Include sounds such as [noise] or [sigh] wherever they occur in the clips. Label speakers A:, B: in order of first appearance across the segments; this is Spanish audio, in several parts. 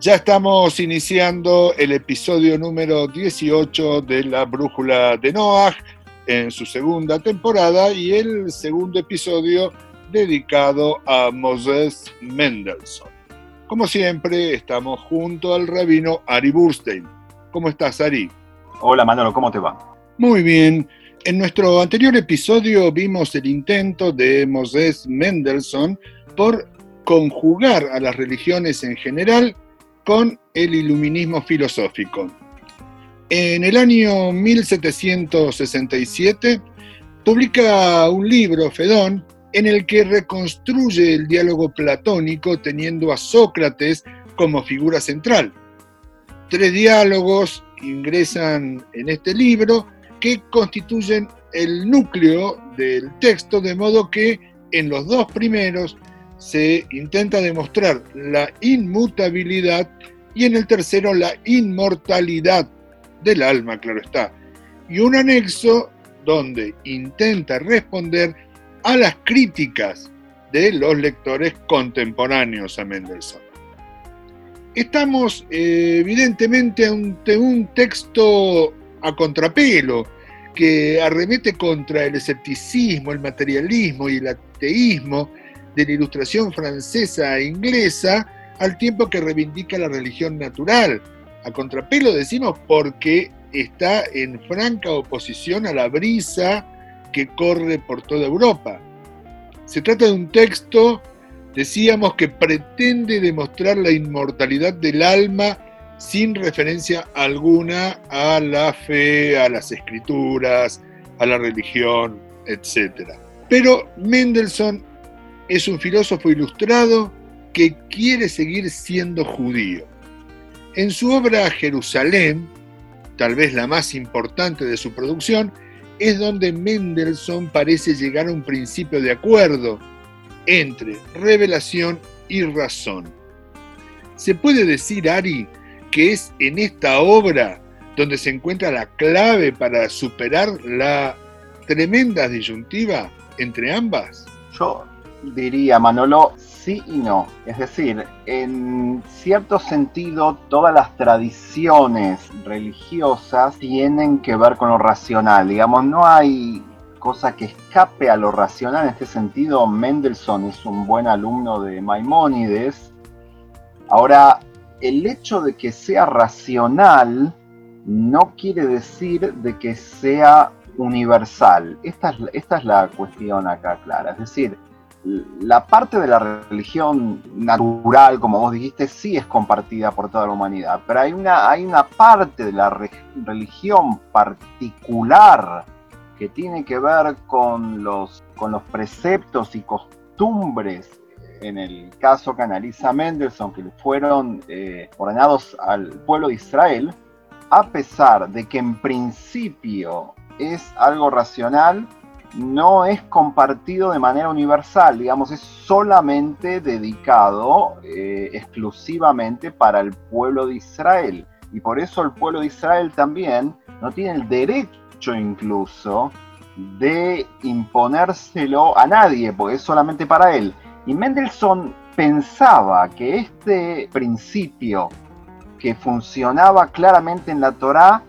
A: Ya estamos iniciando el episodio número 18 de la Brújula de Noah en su segunda temporada y el segundo episodio dedicado a Moses Mendelssohn. Como siempre, estamos junto al rabino Ari Burstein. ¿Cómo estás, Ari?
B: Hola, Manolo, ¿cómo te va?
A: Muy bien. En nuestro anterior episodio vimos el intento de Moses Mendelssohn por conjugar a las religiones en general con el iluminismo filosófico. En el año 1767 publica un libro, Fedón, en el que reconstruye el diálogo platónico teniendo a Sócrates como figura central. Tres diálogos ingresan en este libro que constituyen el núcleo del texto, de modo que en los dos primeros se intenta demostrar la inmutabilidad y en el tercero la inmortalidad del alma, claro está. Y un anexo donde intenta responder a las críticas de los lectores contemporáneos a Mendelssohn. Estamos eh, evidentemente ante un texto a contrapelo que arremete contra el escepticismo, el materialismo y el ateísmo de la ilustración francesa e inglesa, al tiempo que reivindica la religión natural. A contrapelo decimos porque está en franca oposición a la brisa que corre por toda Europa. Se trata de un texto, decíamos, que pretende demostrar la inmortalidad del alma sin referencia alguna a la fe, a las escrituras, a la religión, etc. Pero Mendelssohn es un filósofo ilustrado que quiere seguir siendo judío. En su obra Jerusalén, tal vez la más importante de su producción, es donde Mendelssohn parece llegar a un principio de acuerdo entre revelación y razón. Se puede decir, Ari, que es en esta obra donde se encuentra la clave para superar la tremenda disyuntiva entre ambas?
B: Yo diría, Manolo, sí y no. Es decir, en cierto sentido, todas las tradiciones religiosas tienen que ver con lo racional. Digamos, no hay cosa que escape a lo racional. En este sentido, Mendelssohn es un buen alumno de Maimónides. Ahora, el hecho de que sea racional no quiere decir de que sea universal. Esta es, esta es la cuestión acá clara. Es decir, la parte de la religión natural, como vos dijiste, sí es compartida por toda la humanidad, pero hay una, hay una parte de la religión particular que tiene que ver con los, con los preceptos y costumbres, en el caso que analiza Mendelssohn, que fueron eh, ordenados al pueblo de Israel, a pesar de que en principio es algo racional, no es compartido de manera universal, digamos, es solamente dedicado eh, exclusivamente para el pueblo de Israel. Y por eso el pueblo de Israel también no tiene el derecho incluso de imponérselo a nadie, porque es solamente para él. Y Mendelssohn pensaba que este principio que funcionaba claramente en la Torá,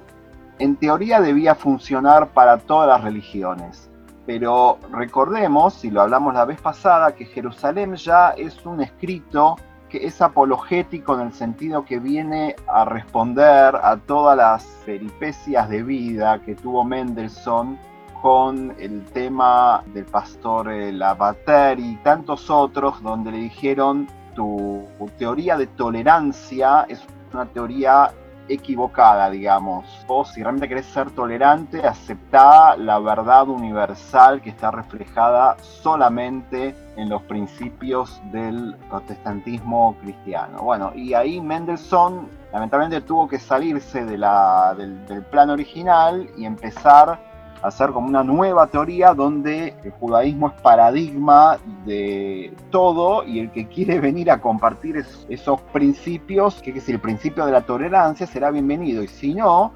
B: en teoría debía funcionar para todas las religiones pero recordemos, y lo hablamos la vez pasada, que Jerusalén ya es un escrito que es apologético en el sentido que viene a responder a todas las peripecias de vida que tuvo Mendelssohn con el tema del pastor Lavater y tantos otros, donde le dijeron tu teoría de tolerancia es una teoría equivocada, digamos. O si realmente querés ser tolerante, aceptá la verdad universal que está reflejada solamente en los principios del protestantismo cristiano. Bueno, y ahí Mendelssohn lamentablemente tuvo que salirse de la, del, del plan original y empezar hacer como una nueva teoría donde el judaísmo es paradigma de todo y el que quiere venir a compartir esos principios, que es el principio de la tolerancia, será bienvenido y si no,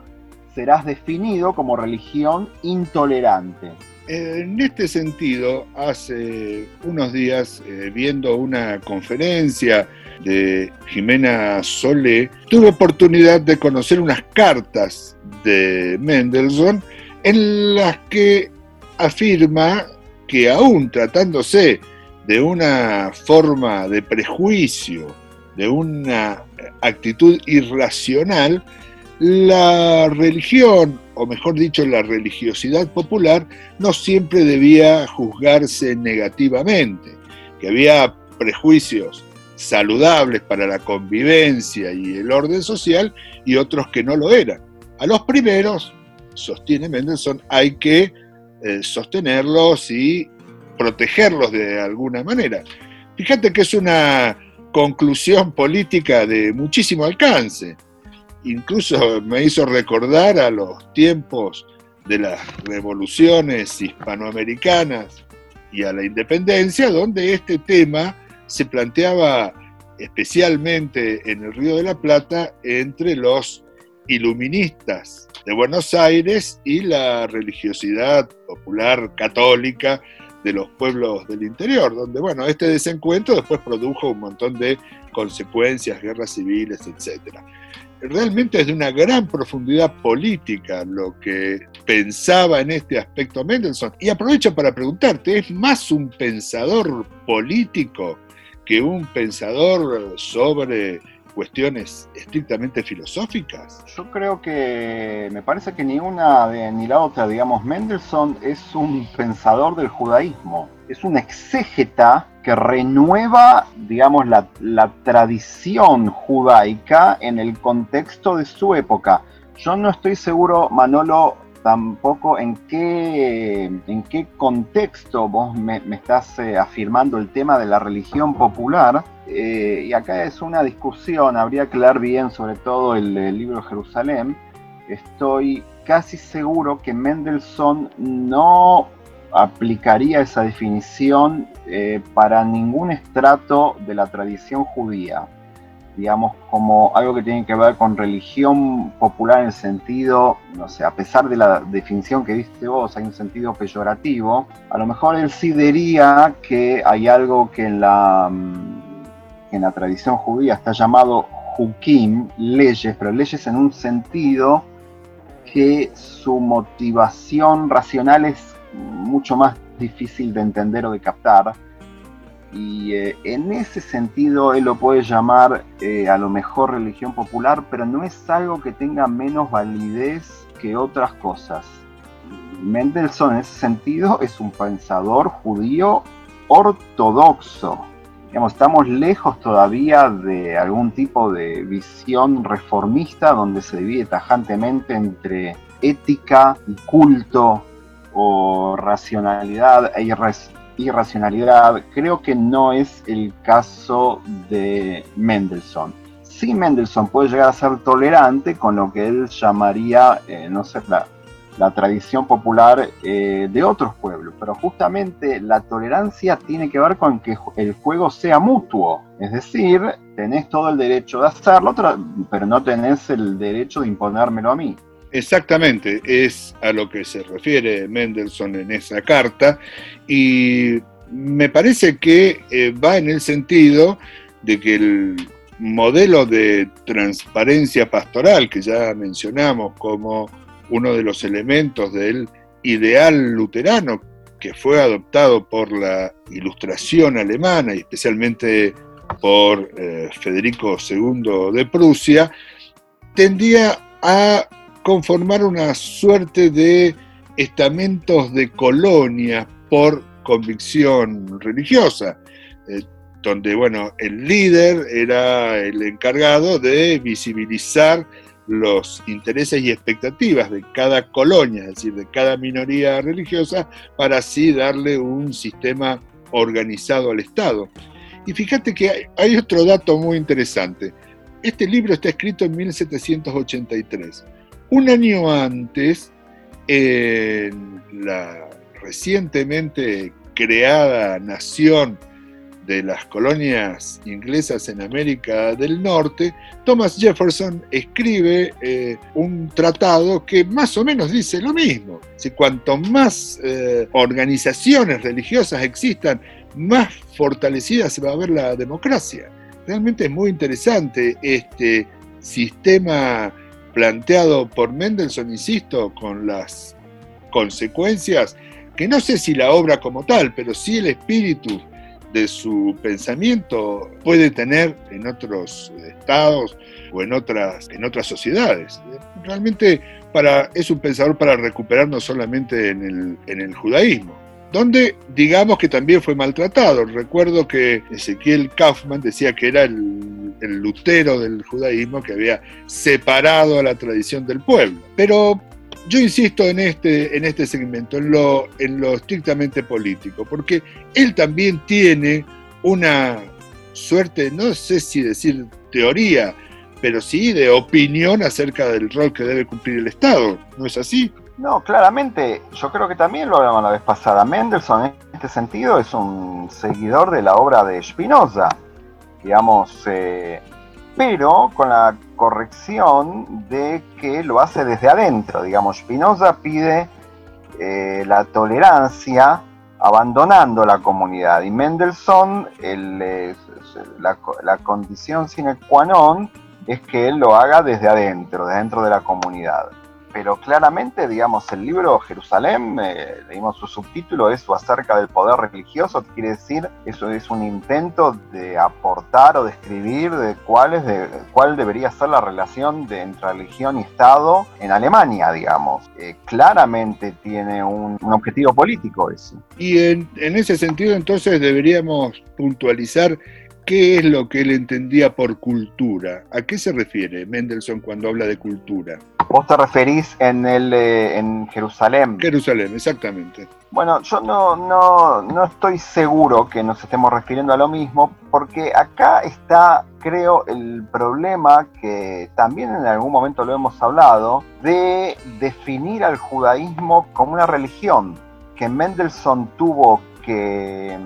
B: serás definido como religión intolerante.
A: En este sentido, hace unos días, eh, viendo una conferencia de Jimena Solé, tuve oportunidad de conocer unas cartas de Mendelssohn en las que afirma que aún tratándose de una forma de prejuicio, de una actitud irracional, la religión, o mejor dicho, la religiosidad popular, no siempre debía juzgarse negativamente, que había prejuicios saludables para la convivencia y el orden social y otros que no lo eran. A los primeros, sostiene Mendelssohn, hay que eh, sostenerlos y protegerlos de alguna manera. Fíjate que es una conclusión política de muchísimo alcance. Incluso me hizo recordar a los tiempos de las revoluciones hispanoamericanas y a la independencia, donde este tema se planteaba especialmente en el Río de la Plata entre los iluministas de Buenos Aires y la religiosidad popular católica de los pueblos del interior, donde, bueno, este desencuentro después produjo un montón de consecuencias, guerras civiles, etc. Realmente es de una gran profundidad política lo que pensaba en este aspecto Mendelssohn. Y aprovecho para preguntarte, ¿es más un pensador político que un pensador sobre cuestiones estrictamente filosóficas?
B: Yo creo que me parece que ni una ni la otra, digamos, Mendelssohn es un pensador del judaísmo, es un exégeta que renueva, digamos, la, tradición judaica en el contexto de su época. Yo no estoy seguro, Manolo, tampoco en qué, en qué contexto vos me, estás eh, afirmando el tema de la religión popular. Eh, y acá es una discusión, habría que leer bien sobre todo el, libro Jerusalén. Estoy casi seguro que Mendelssohn no aplicaría esa definición eh, para ningún estrato de la tradición judía digamos, como algo que tiene que ver con religión popular en el sentido, no sé, a pesar de la definición que diste vos, hay un sentido peyorativo, a lo mejor él sí diría que hay algo que en la, mm, en la tradición judía está llamado hukim, leyes, pero leyes en un sentido que su motivación racional es mucho más difícil de entender o de captar y eh, en ese sentido él lo puede llamar eh, a lo mejor religión popular, pero no es algo que tenga menos validez que otras cosas. Mendelssohn en ese sentido es un pensador judío ortodoxo. Estamos lejos todavía de algún tipo de visión reformista donde se divide tajantemente entre ética y culto o racionalidad e irracionalidad, creo que no es el caso de Mendelssohn. Sí, Mendelssohn puede llegar a ser tolerante con lo que él llamaría, eh, no sé, la, tradición popular eh, de otros pueblos, pero justamente la tolerancia tiene que ver con que el juego sea mutuo, es decir, tenés todo el derecho de hacerlo, pero no tenés el derecho de imponérmelo a mí.
A: Exactamente, es a lo que se refiere Mendelssohn en esa carta y me parece que eh, va en el sentido de que el modelo de transparencia pastoral que ya mencionamos como uno de los elementos del ideal luterano que fue adoptado por la ilustración alemana y especialmente por eh, Federico II de Prusia, tendía a conformar una suerte de estamentos de colonia por convicción religiosa, eh, donde bueno, el líder era el encargado de visibilizar los intereses y expectativas de cada colonia, es decir, de cada minoría religiosa, para así darle un sistema organizado al Estado. Y fíjate que hay otro dato muy interesante. Este libro está escrito en 1783. Un año antes, en la recientemente creada nación de las colonias inglesas en América del Norte, Thomas Jefferson escribe eh, un tratado que más o menos dice lo mismo. Si cuanto más eh, organizaciones religiosas existan, más fortalecida se va a ver la democracia. Realmente es muy interesante este sistema planteado por Mendelssohn, insisto, con las consecuencias, que no sé si la obra como tal, pero sí el espíritu de su pensamiento puede tener en otros estados o en otras, en otras sociedades. Realmente para, es un pensador para recuperar no solamente en el, en el judaísmo, donde digamos que también fue maltratado. Recuerdo que Ezequiel Kaufman decía que era el, el, Lutero del judaísmo que había separado a la tradición del pueblo. Pero yo insisto en este, en este segmento, en lo, en lo estrictamente político, porque él también tiene una suerte, no sé si decir teoría, pero sí de opinión acerca del rol que debe cumplir el Estado, ¿no es así?
B: No, claramente, yo creo que también lo hablamos la vez pasada. Mendelssohn, en este sentido, es un seguidor de la obra de Spinoza, digamos, eh, pero con la corrección de que lo hace desde adentro. Digamos, Spinoza pide eh, la tolerancia abandonando la comunidad y Mendelssohn, el, la, la condición sine qua non es que él lo haga desde adentro, dentro de la comunidad pero claramente, digamos, el libro Jerusalén, eh, leímos su subtítulo, es acerca del poder religioso, quiere decir, eso es un intento de aportar o describir de cuál, es de, cuál debería ser la relación de, entre religión y Estado en Alemania, digamos. Eh, claramente tiene un, un, objetivo político eso.
A: Y en, en ese sentido, entonces, deberíamos puntualizar ¿Qué es lo que él entendía por cultura? ¿A qué se refiere Mendelssohn cuando habla de cultura?
B: Vos te referís en, el, eh, en Jerusalén.
A: Jerusalén, exactamente.
B: Bueno, yo no, no, no estoy seguro que nos estemos refiriendo a lo mismo, porque acá está, creo, el problema que también en algún momento lo hemos hablado, de definir al judaísmo como una religión, que Mendelssohn tuvo que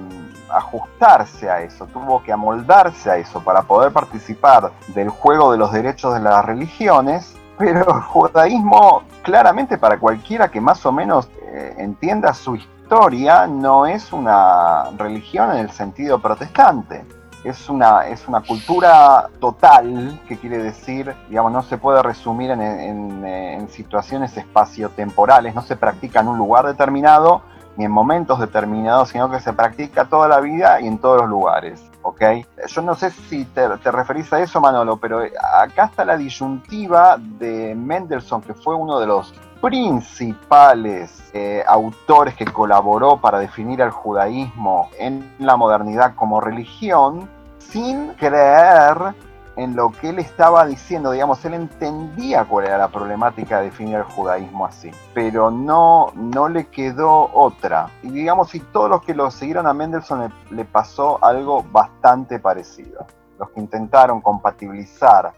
B: ajustarse a eso, tuvo que amoldarse a eso para poder participar del juego de los derechos de las religiones, pero el judaísmo claramente para cualquiera que más o menos eh, entienda su historia no es una religión en el sentido protestante. Es una, es una cultura total, que quiere decir, digamos, no se puede resumir en, en, en situaciones espaciotemporales, no se practica en un lugar determinado, ni en momentos determinados, sino que se practica toda la vida y en todos los lugares. ¿ok? Yo no sé si te, te, referís a eso, Manolo, pero acá está la disyuntiva de Mendelssohn, que fue uno de los principales eh, autores que colaboró para definir al judaísmo en la modernidad como religión, sin creer en lo que él estaba diciendo, digamos, él entendía cuál era la problemática de definir el judaísmo así, pero no, no le quedó otra. Y digamos, si todos los que lo siguieron a Mendelssohn le, le pasó algo bastante parecido. Los que intentaron compatibilizar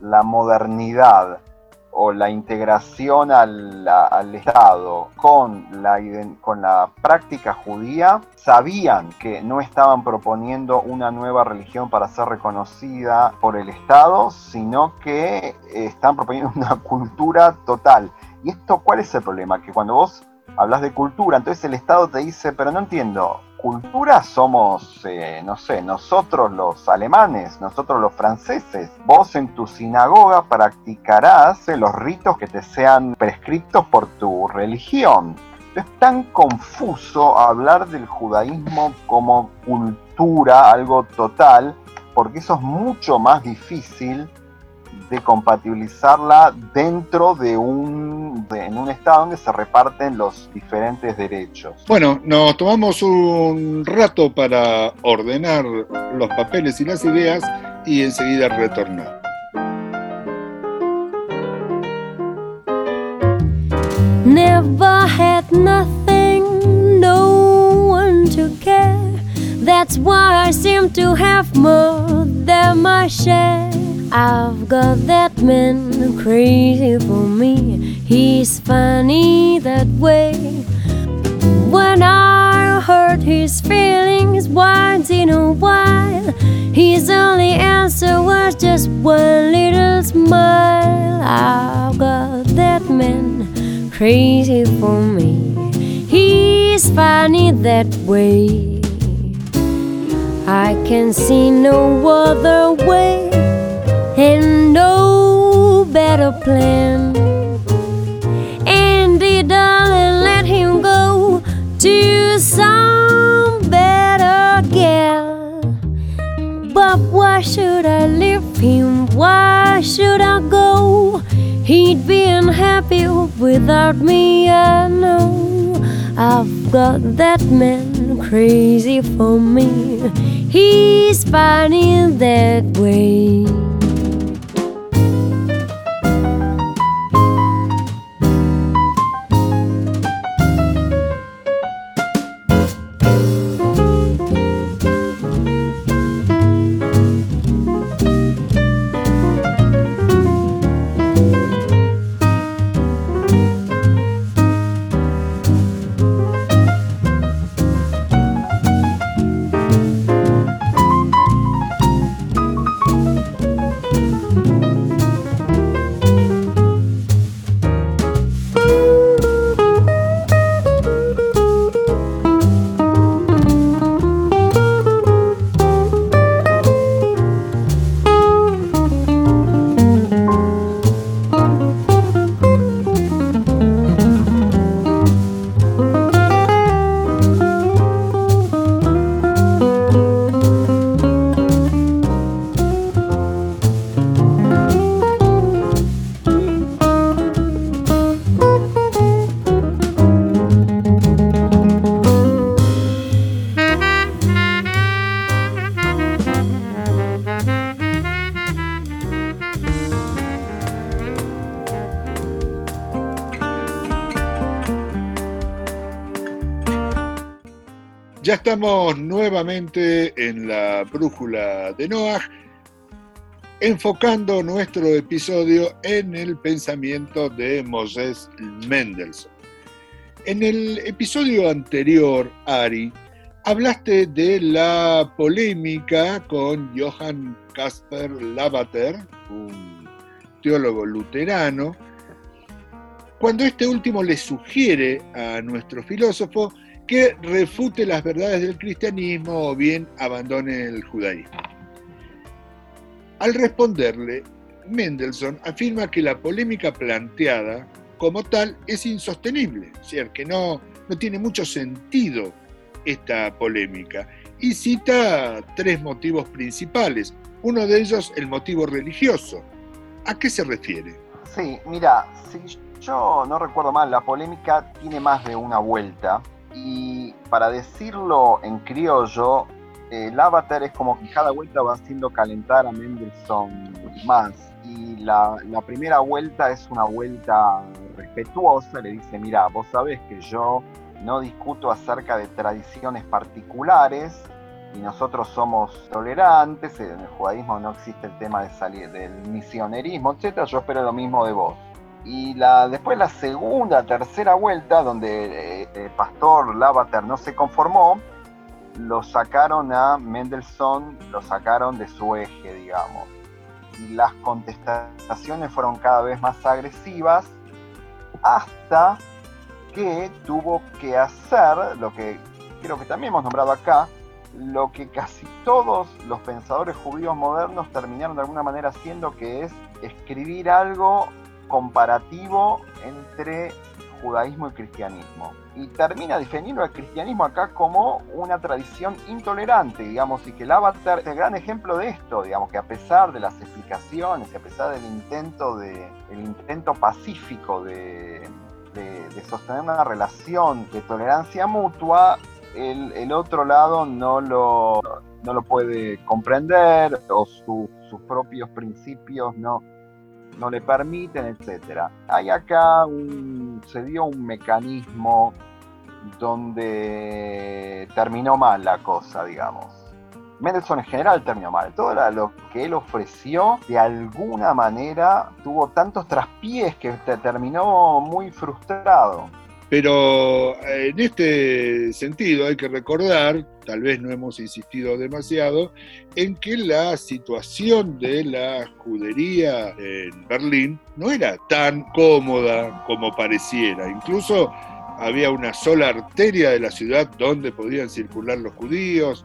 B: la modernidad o la integración al, al, Estado con la, con la práctica judía, sabían que no estaban proponiendo una nueva religión para ser reconocida por el Estado, sino que están proponiendo [laughs] una cultura total. ¿Y esto cuál es el problema? Que cuando vos hablas de cultura, entonces el Estado te dice, pero no entiendo, cultura somos, eh, no sé, nosotros los alemanes, nosotros los franceses. Vos en tu sinagoga practicarás eh, los ritos que te sean prescriptos por tu religión. Es tan confuso hablar del judaísmo como cultura, algo total, porque eso es mucho más difícil de compatibilizarla dentro de un, de, en un estado donde se reparten los diferentes derechos.
A: Bueno, nos tomamos un rato para ordenar los papeles y las ideas y enseguida retornar. Never had nothing, no one to care. That's why I seem to have more than my share. I've got that man crazy for me. He's funny that way. When I hurt his feelings once in a while, his only answer was just one little smile. I've got that man crazy for me. He's funny that way.
C: I can see no other way and no better plan. Andy, darling, let him go to some better gal. But why should I leave him? Why should I go? He'd be unhappy without me, I know. I've got that man crazy for me. He's in that way.
A: Ya estamos nuevamente en la brújula de Noah, enfocando nuestro episodio en el pensamiento de Moses Mendelssohn. En el episodio anterior, Ari, hablaste de la polémica con Johann Casper Lavater, un teólogo luterano, cuando este último le sugiere a nuestro filósofo que refute las verdades del cristianismo o bien abandone el judaísmo. Al responderle, Mendelssohn afirma que la polémica planteada como tal es insostenible, es decir, que no, no tiene mucho sentido esta polémica y cita tres motivos principales, uno de ellos el motivo religioso. ¿A qué se refiere?
B: Sí, mira, si yo no recuerdo mal, la polémica tiene más de una vuelta y para decirlo en criollo, el avatar es como que cada vuelta va haciendo calentar a Mendelssohn más. Y la, la, primera vuelta es una vuelta respetuosa, le dice, mira, vos sabés que yo no discuto acerca de tradiciones particulares y nosotros somos tolerantes, en el judaísmo no existe el tema de salir del misionerismo, etc. Yo espero lo mismo de vos. Y después la segunda, tercera vuelta, donde eh, eh, Pastor Lavater no se conformó, lo sacaron a Mendelssohn, lo sacaron de su eje, digamos. Y las contestaciones fueron cada vez más agresivas hasta que tuvo que hacer lo que creo que también hemos nombrado acá, lo que casi todos los pensadores judíos modernos terminaron de alguna manera haciendo, que es escribir algo comparativo entre judaísmo y cristianismo. Y termina definiendo al cristianismo acá como una tradición intolerante, digamos, y que el avatar es el gran ejemplo de esto, digamos, que a pesar de las explicaciones, a pesar del intento, de, el intento pacífico de, de, sostener una relación de tolerancia mutua, el, el otro lado no lo, no lo puede comprender o sus propios principios no, no le permiten, etc. Hay acá un, se dio un mecanismo donde terminó mal la cosa, digamos. Mendelssohn en general terminó mal. Todo lo que él ofreció, de alguna manera, tuvo tantos traspiés que terminó muy frustrado.
A: Pero eh, en este sentido hay que recordar, tal vez no hemos insistido demasiado, en que la situación de la judería en Berlín no era tan cómoda como pareciera. Incluso había una sola arteria de la ciudad donde podían circular los judíos,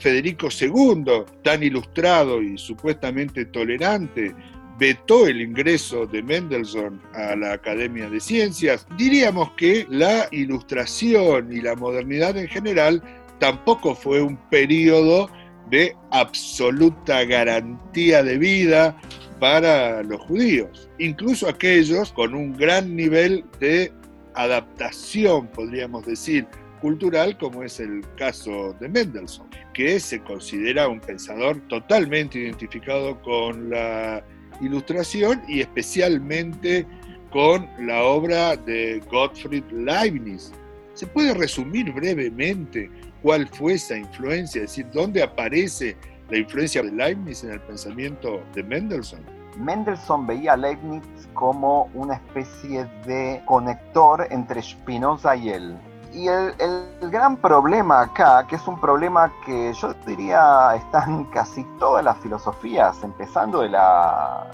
A: Federico II, tan ilustrado y supuestamente tolerante, vetó el ingreso de Mendelssohn a la Academia de Ciencias, diríamos que la ilustración y la modernidad en general tampoco fue un periodo de absoluta garantía de vida para los judíos, incluso aquellos con un gran nivel de adaptación, podríamos decir, cultural, como es el caso de Mendelssohn, que se considera un pensador totalmente identificado con la ilustración y especialmente con la obra de Gottfried Leibniz. ¿Se puede resumir brevemente cuál fue esa influencia? Es decir, ¿dónde aparece la influencia de Leibniz en el pensamiento de Mendelssohn?
B: Mendelssohn veía a Leibniz como una especie de conector entre Spinoza y él. Y el, el, gran problema acá, que es un problema que yo diría está en casi todas las filosofías, empezando de la,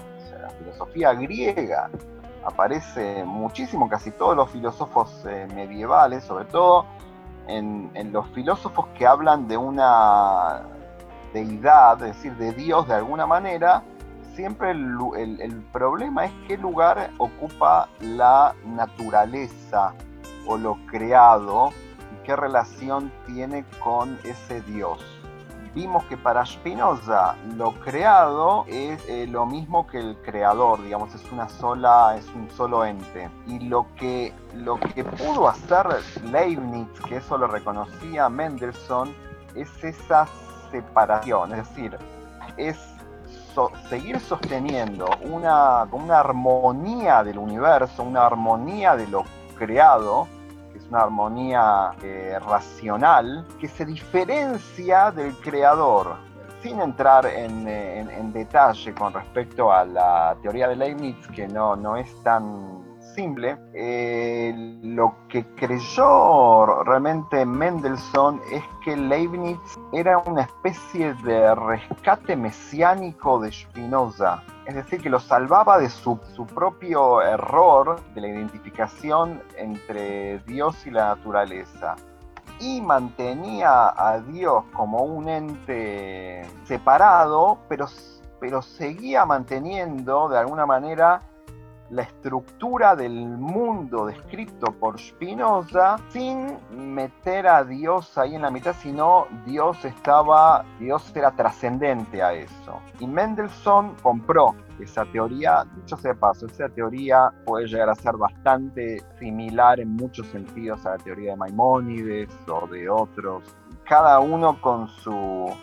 B: filosofía griega, aparece muchísimo, casi todos los filósofos eh, medievales, sobre todo en, los filósofos que hablan de una deidad, es decir, de Dios de alguna manera, siempre el, el problema es qué lugar ocupa la naturaleza o lo creado y qué relación tiene con ese Dios. Vimos que para Spinoza lo creado es eh, lo mismo que el creador, digamos, es una sola, es un solo ente. Y lo que, lo que pudo hacer Leibniz, que eso lo reconocía Mendelssohn, es esa separación, es decir, es seguir sosteniendo una, una armonía del universo, una armonía de lo creado, que es una armonía eh, racional, que se diferencia del creador. Sin entrar en, en, en, detalle con respecto a la teoría de Leibniz, que no, no es tan simple, eh, lo que creyó realmente Mendelssohn es que Leibniz era una especie de rescate mesiánico de Spinoza es decir, que lo salvaba de su, su, propio error de la identificación entre Dios y la naturaleza y mantenía a Dios como un ente separado, pero, pero seguía manteniendo de alguna manera la estructura del mundo descrito por Spinoza sin meter a Dios ahí en la mitad, sino Dios estaba, Dios era trascendente a eso. Y Mendelssohn compró esa teoría, dicho sea de paso, esa teoría puede llegar a ser bastante similar en muchos sentidos a la teoría de Maimónides o de otros, cada uno con su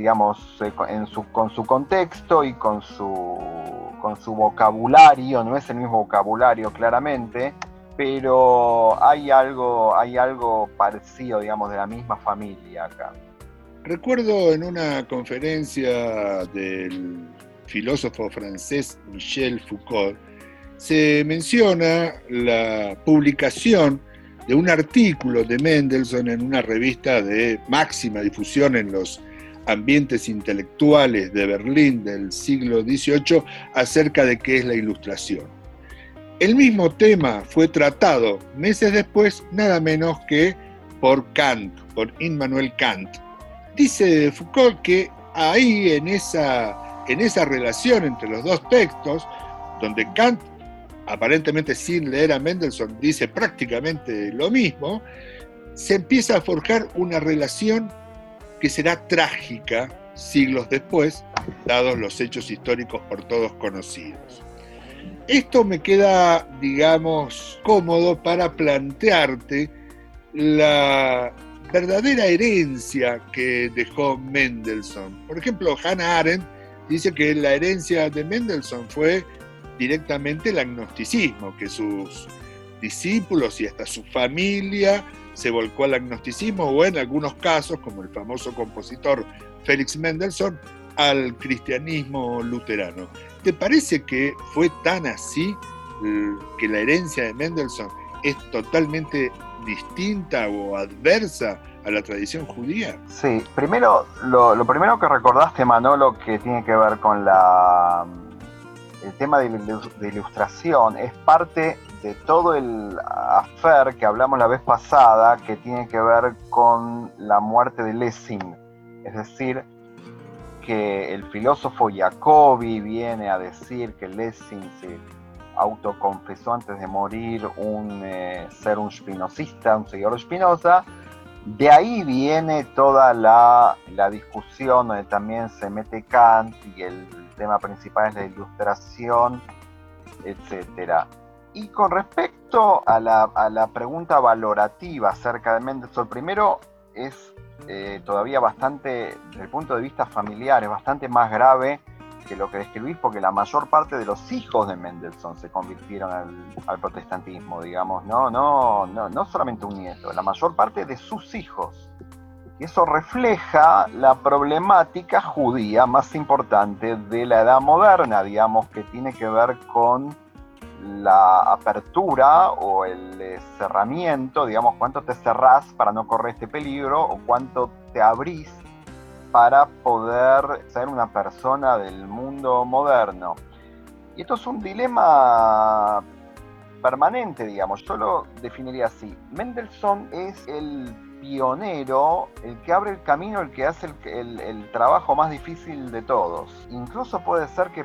B: digamos, eh, en su, con su contexto y con su, con su vocabulario, no es el mismo vocabulario claramente, pero hay algo, hay algo parecido, digamos, de la misma familia acá.
A: Recuerdo en una conferencia del filósofo francés Michel Foucault, se menciona la publicación de un artículo de Mendelssohn en una revista de máxima difusión en los ambientes intelectuales de Berlín del siglo XVIII acerca de qué es la ilustración. El mismo tema fue tratado meses después, nada menos que por Kant, por Immanuel Kant. Dice Foucault que ahí en esa, en esa relación entre los dos textos, donde Kant, aparentemente sin leer a Mendelssohn, dice prácticamente lo mismo, se empieza a forjar una relación que será trágica siglos después, dados los hechos históricos por todos conocidos. Esto me queda, digamos, cómodo para plantearte la verdadera herencia que dejó Mendelssohn. Por ejemplo, Hannah Arendt dice que la herencia de Mendelssohn fue directamente el agnosticismo, que sus discípulos y hasta su familia se volcó al agnosticismo o en algunos casos, como el famoso compositor Félix Mendelssohn, al cristianismo luterano. ¿Te parece que fue tan así que la herencia de Mendelssohn es totalmente distinta o adversa a la tradición judía?
B: Sí, primero, lo, primero que recordaste, Manolo, que tiene que ver con la el tema de ilustración, es parte de todo el affair que hablamos la vez pasada, que tiene que ver con la muerte de Lessing. Es decir, que el filósofo Jacobi viene a decir que Lessing se autoconfesó antes de morir un eh, ser un spinosista, un seguidor de Spinoza, de ahí viene toda la, la, discusión donde también se mete Kant y el tema principal es la ilustración, etc. Y con respecto a la, a la pregunta valorativa acerca de Mendelssohn, primero es eh, todavía bastante, desde el punto de vista familiar, es bastante más grave que lo que describís, porque la mayor parte de los hijos de Mendelssohn se convirtieron al, protestantismo, digamos, ¿no? No, no, no solamente un nieto, la mayor parte de sus hijos. Y eso refleja la problemática judía más importante de la edad moderna, digamos, que tiene que ver con la apertura o el eh, cerramiento, digamos, cuánto te cerrás para no correr este peligro o cuánto te abrís para poder ser una persona del mundo moderno. Y esto es un dilema permanente, digamos. Yo lo definiría así. Mendelssohn es el pionero, el que abre el camino, el que hace el, trabajo más difícil de todos. Incluso puede ser que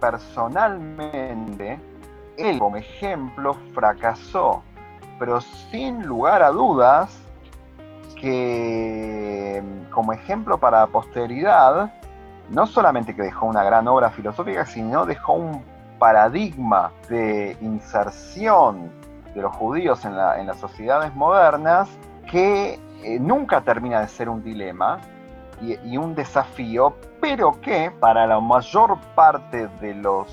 B: personalmente él como ejemplo fracasó, pero sin lugar a dudas que como ejemplo para la posteridad, no solamente que dejó una gran obra filosófica, sino dejó un paradigma de inserción de los judíos en, las sociedades modernas que eh, nunca termina de ser un dilema y, un desafío, pero que para la mayor parte de los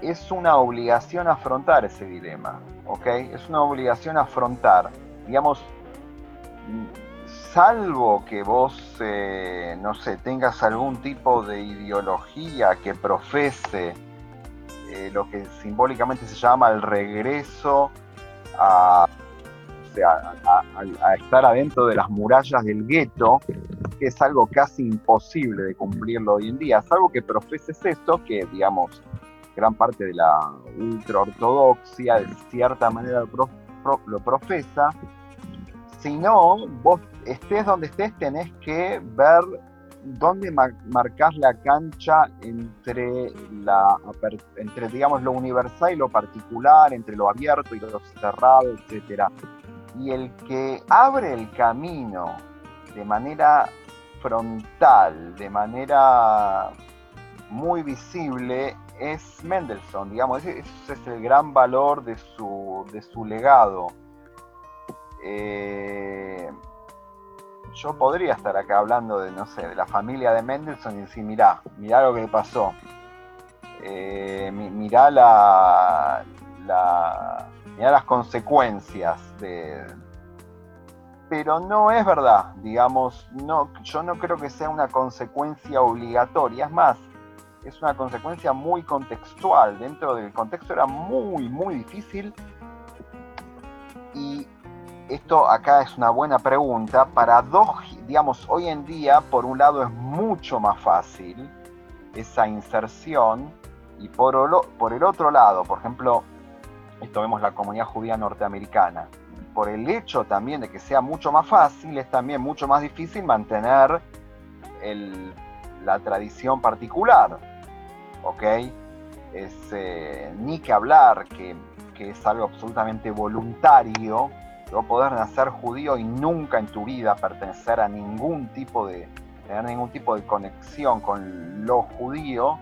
B: es una obligación afrontar ese dilema, ¿ok? Es una obligación afrontar, digamos, salvo que vos, eh, no sé, tengas algún tipo de ideología que profese eh, lo que simbólicamente se llama el regreso a, a, estar adentro de las murallas del gueto, que es algo casi imposible de cumplirlo hoy en día, salvo que profeses esto, que digamos, gran parte de la ultraortodoxia de cierta manera lo, profesa, si no, vos estés donde estés, tenés que ver dónde marcas la cancha entre, la, entre, digamos, lo universal y lo particular, entre lo abierto y lo cerrado, etc. Y el que abre el camino de manera frontal, de manera muy visible, es Mendelssohn, digamos, ese, es el gran valor de su, de su legado. Eh, yo podría estar acá hablando de, no sé, de la familia de Mendelssohn y decir, mirá, mirá lo que le pasó. Eh, mirá la, mirá las consecuencias de, pero no es verdad, digamos, no, yo no creo que sea una consecuencia obligatoria, es más, es una consecuencia muy contextual, dentro del contexto era muy, muy difícil y esto acá es una buena pregunta. Para dos, digamos, hoy en día, por un lado es mucho más fácil esa inserción y por, por el otro lado, por ejemplo, esto vemos la comunidad judía norteamericana. Por el hecho también de que sea mucho más fácil, es también mucho más difícil mantener la tradición particular. ¿Ok? Es, eh, ni que hablar que, que es algo absolutamente voluntario no poder nacer judío y nunca en tu vida pertenecer a ningún tipo de, tener ningún tipo de conexión con lo judío,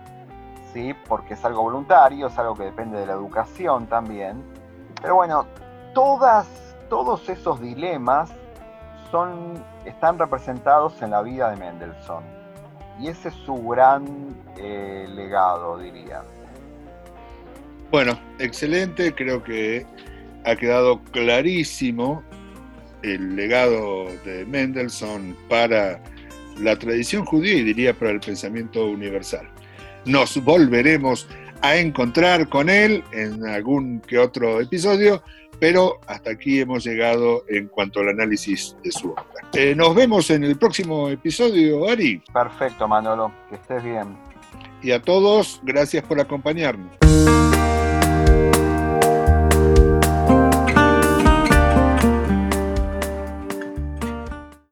B: ¿sí? porque es algo voluntario, es algo que depende de la educación también. Pero bueno, todas, todos esos dilemas están representados en la vida de Mendelssohn. Y ese es su gran eh, legado, diría.
A: Bueno, excelente, creo que ha quedado clarísimo el legado de Mendelssohn para la tradición judía y diría para el pensamiento universal. Nos volveremos a encontrar con él en algún que otro episodio, pero hasta aquí hemos llegado en cuanto al análisis de su obra. Eh, nos vemos en el próximo episodio, Ari.
B: Perfecto, Manolo, que estés bien.
A: Y a todos, gracias por acompañarnos.